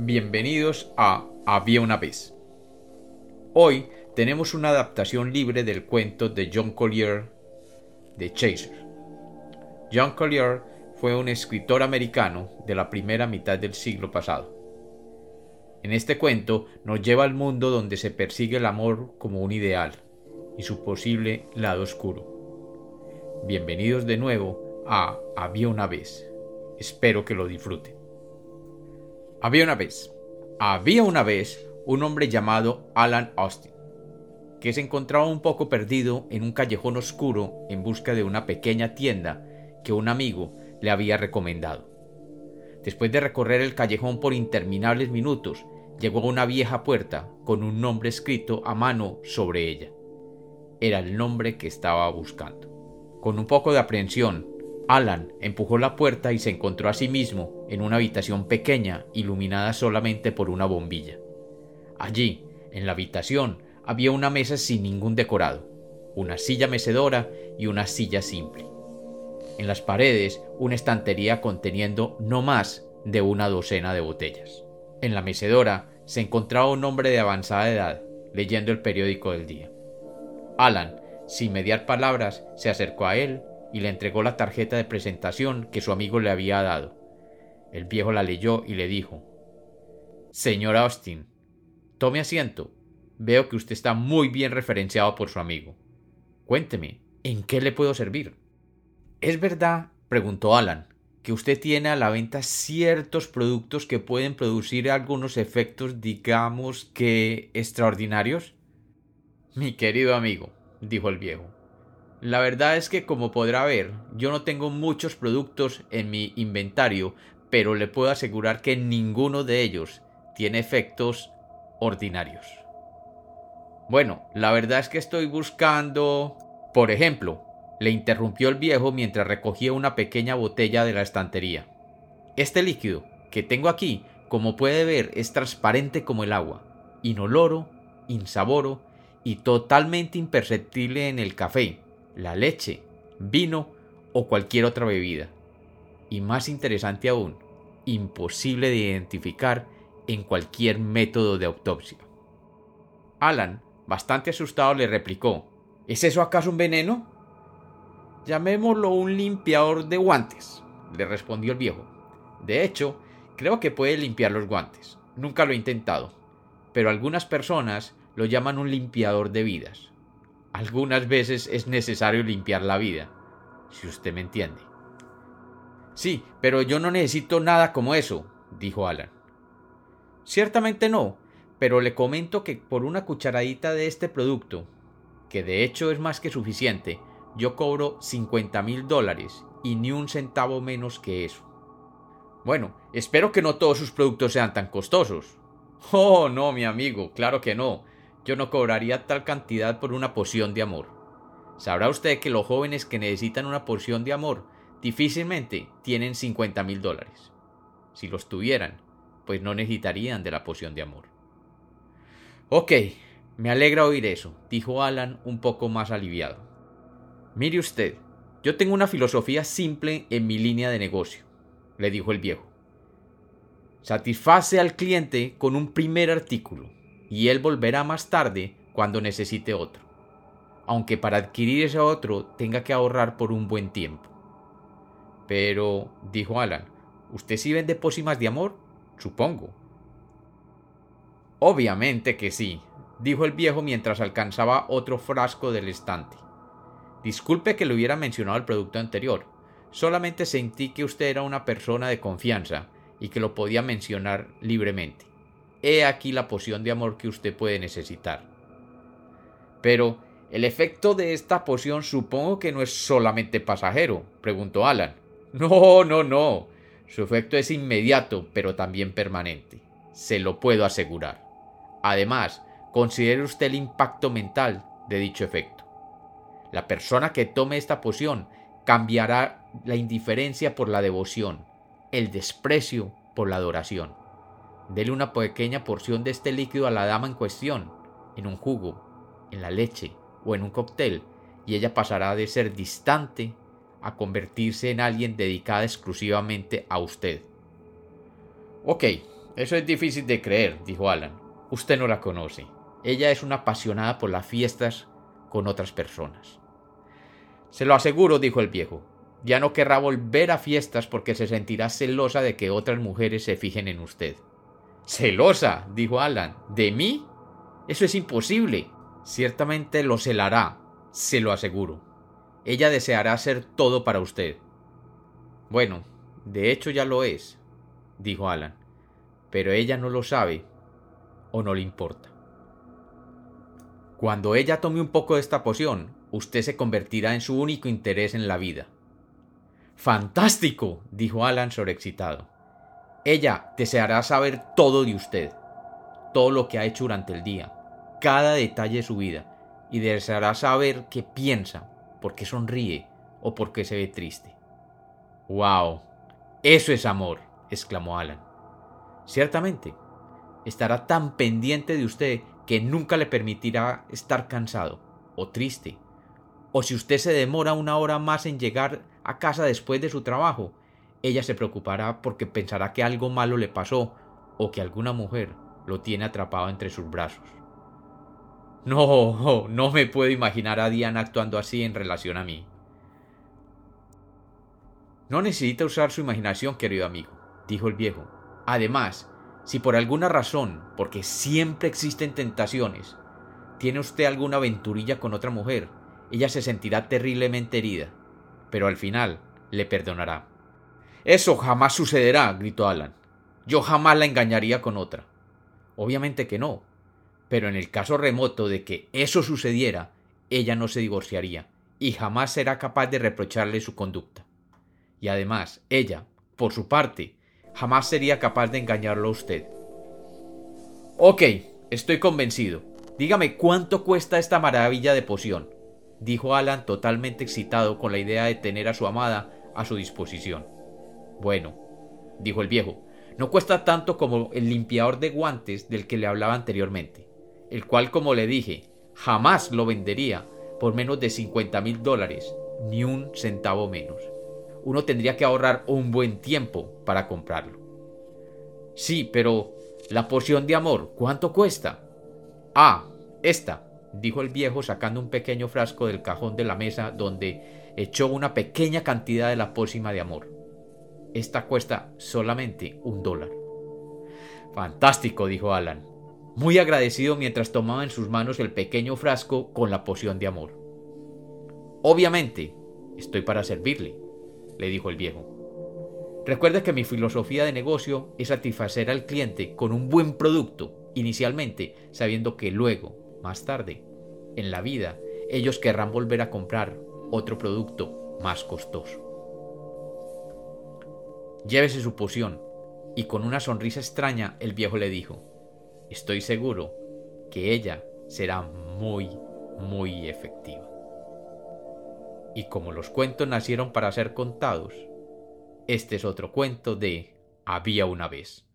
Bienvenidos a Había una vez. Hoy tenemos una adaptación libre del cuento de John Collier de Chaser. John Collier fue un escritor americano de la primera mitad del siglo pasado. En este cuento nos lleva al mundo donde se persigue el amor como un ideal y su posible lado oscuro. Bienvenidos de nuevo a Había una vez. Espero que lo disfruten. Había una vez, había una vez un hombre llamado Alan Austin, que se encontraba un poco perdido en un callejón oscuro en busca de una pequeña tienda que un amigo le había recomendado. Después de recorrer el callejón por interminables minutos, llegó a una vieja puerta con un nombre escrito a mano sobre ella. Era el nombre que estaba buscando. Con un poco de aprehensión, Alan empujó la puerta y se encontró a sí mismo en una habitación pequeña iluminada solamente por una bombilla. Allí, en la habitación, había una mesa sin ningún decorado, una silla mecedora y una silla simple. En las paredes, una estantería conteniendo no más de una docena de botellas. En la mecedora se encontraba un hombre de avanzada edad, leyendo el periódico del día. Alan, sin mediar palabras, se acercó a él y le entregó la tarjeta de presentación que su amigo le había dado. El viejo la leyó y le dijo Señor Austin, tome asiento. Veo que usted está muy bien referenciado por su amigo. Cuénteme, ¿en qué le puedo servir? ¿Es verdad, preguntó Alan, que usted tiene a la venta ciertos productos que pueden producir algunos efectos, digamos que extraordinarios? Mi querido amigo, dijo el viejo, la verdad es que como podrá ver, yo no tengo muchos productos en mi inventario, pero le puedo asegurar que ninguno de ellos tiene efectos ordinarios. Bueno, la verdad es que estoy buscando... Por ejemplo, le interrumpió el viejo mientras recogía una pequeña botella de la estantería. Este líquido que tengo aquí, como puede ver, es transparente como el agua, inoloro, insaboro y totalmente imperceptible en el café, la leche, vino o cualquier otra bebida. Y más interesante aún, imposible de identificar en cualquier método de autopsia. Alan, bastante asustado, le replicó ¿Es eso acaso un veneno? Llamémoslo un limpiador de guantes, le respondió el viejo. De hecho, creo que puede limpiar los guantes. Nunca lo he intentado. Pero algunas personas lo llaman un limpiador de vidas. Algunas veces es necesario limpiar la vida, si usted me entiende. Sí, pero yo no necesito nada como eso, dijo Alan. Ciertamente no, pero le comento que por una cucharadita de este producto, que de hecho es más que suficiente, yo cobro 50 mil dólares y ni un centavo menos que eso. Bueno, espero que no todos sus productos sean tan costosos. Oh, no, mi amigo, claro que no yo no cobraría tal cantidad por una poción de amor. Sabrá usted que los jóvenes que necesitan una poción de amor difícilmente tienen 50 mil dólares. Si los tuvieran, pues no necesitarían de la poción de amor. Ok, me alegra oír eso, dijo Alan un poco más aliviado. Mire usted, yo tengo una filosofía simple en mi línea de negocio, le dijo el viejo. Satisface al cliente con un primer artículo y él volverá más tarde cuando necesite otro, aunque para adquirir ese otro tenga que ahorrar por un buen tiempo. Pero, dijo Alan, ¿usted sí vende pócimas de amor? Supongo. Obviamente que sí, dijo el viejo mientras alcanzaba otro frasco del estante. Disculpe que le hubiera mencionado el producto anterior. Solamente sentí que usted era una persona de confianza y que lo podía mencionar libremente. He aquí la poción de amor que usted puede necesitar. Pero, ¿el efecto de esta poción supongo que no es solamente pasajero? preguntó Alan. No, no, no. Su efecto es inmediato, pero también permanente. Se lo puedo asegurar. Además, considere usted el impacto mental de dicho efecto. La persona que tome esta poción cambiará la indiferencia por la devoción, el desprecio por la adoración. Dele una pequeña porción de este líquido a la dama en cuestión, en un jugo, en la leche o en un cóctel, y ella pasará de ser distante a convertirse en alguien dedicada exclusivamente a usted. Ok, Eso es difícil de creer, dijo Alan. Usted no la conoce. Ella es una apasionada por las fiestas con otras personas. Se lo aseguro, dijo el viejo. Ya no querrá volver a fiestas porque se sentirá celosa de que otras mujeres se fijen en usted. ¿Celosa? dijo Alan. ¿De mí? Eso es imposible. Ciertamente lo celará, se lo aseguro. Ella deseará hacer todo para usted. Bueno, de hecho ya lo es, dijo Alan, pero ella no lo sabe o no le importa. Cuando ella tome un poco de esta poción, usted se convertirá en su único interés en la vida. Fantástico, dijo Alan sobreexcitado. Ella deseará saber todo de usted, todo lo que ha hecho durante el día, cada detalle de su vida, y deseará saber qué piensa, por qué sonríe o por qué se ve triste. ¡Wow! Eso es amor, exclamó Alan. Ciertamente, estará tan pendiente de usted que nunca le permitirá estar cansado o triste. O si usted se demora una hora más en llegar a casa después de su trabajo, ella se preocupará porque pensará que algo malo le pasó o que alguna mujer lo tiene atrapado entre sus brazos. No, no me puedo imaginar a Diana actuando así en relación a mí. No necesita usar su imaginación, querido amigo, dijo el viejo. Además, si por alguna razón, porque siempre existen tentaciones, tiene usted alguna aventurilla con otra mujer, ella se sentirá terriblemente herida, pero al final le perdonará. Eso jamás sucederá, gritó Alan. Yo jamás la engañaría con otra. Obviamente que no, pero en el caso remoto de que eso sucediera, ella no se divorciaría y jamás será capaz de reprocharle su conducta. Y además, ella, por su parte, jamás sería capaz de engañarlo a usted. Ok, estoy convencido. Dígame cuánto cuesta esta maravilla de poción, dijo Alan totalmente excitado con la idea de tener a su amada a su disposición. Bueno, dijo el viejo, no cuesta tanto como el limpiador de guantes del que le hablaba anteriormente el cual, como le dije, jamás lo vendería por menos de 50 mil dólares, ni un centavo menos. Uno tendría que ahorrar un buen tiempo para comprarlo. Sí, pero la poción de amor, ¿cuánto cuesta? Ah, esta, dijo el viejo sacando un pequeño frasco del cajón de la mesa donde echó una pequeña cantidad de la pócima de amor. Esta cuesta solamente un dólar. Fantástico, dijo Alan muy agradecido mientras tomaba en sus manos el pequeño frasco con la poción de amor. Obviamente, estoy para servirle, le dijo el viejo. Recuerde que mi filosofía de negocio es satisfacer al cliente con un buen producto, inicialmente, sabiendo que luego, más tarde, en la vida, ellos querrán volver a comprar otro producto más costoso. Llévese su poción, y con una sonrisa extraña el viejo le dijo, estoy seguro que ella será muy, muy efectiva. Y como los cuentos nacieron para ser contados, este es otro cuento de Había una vez.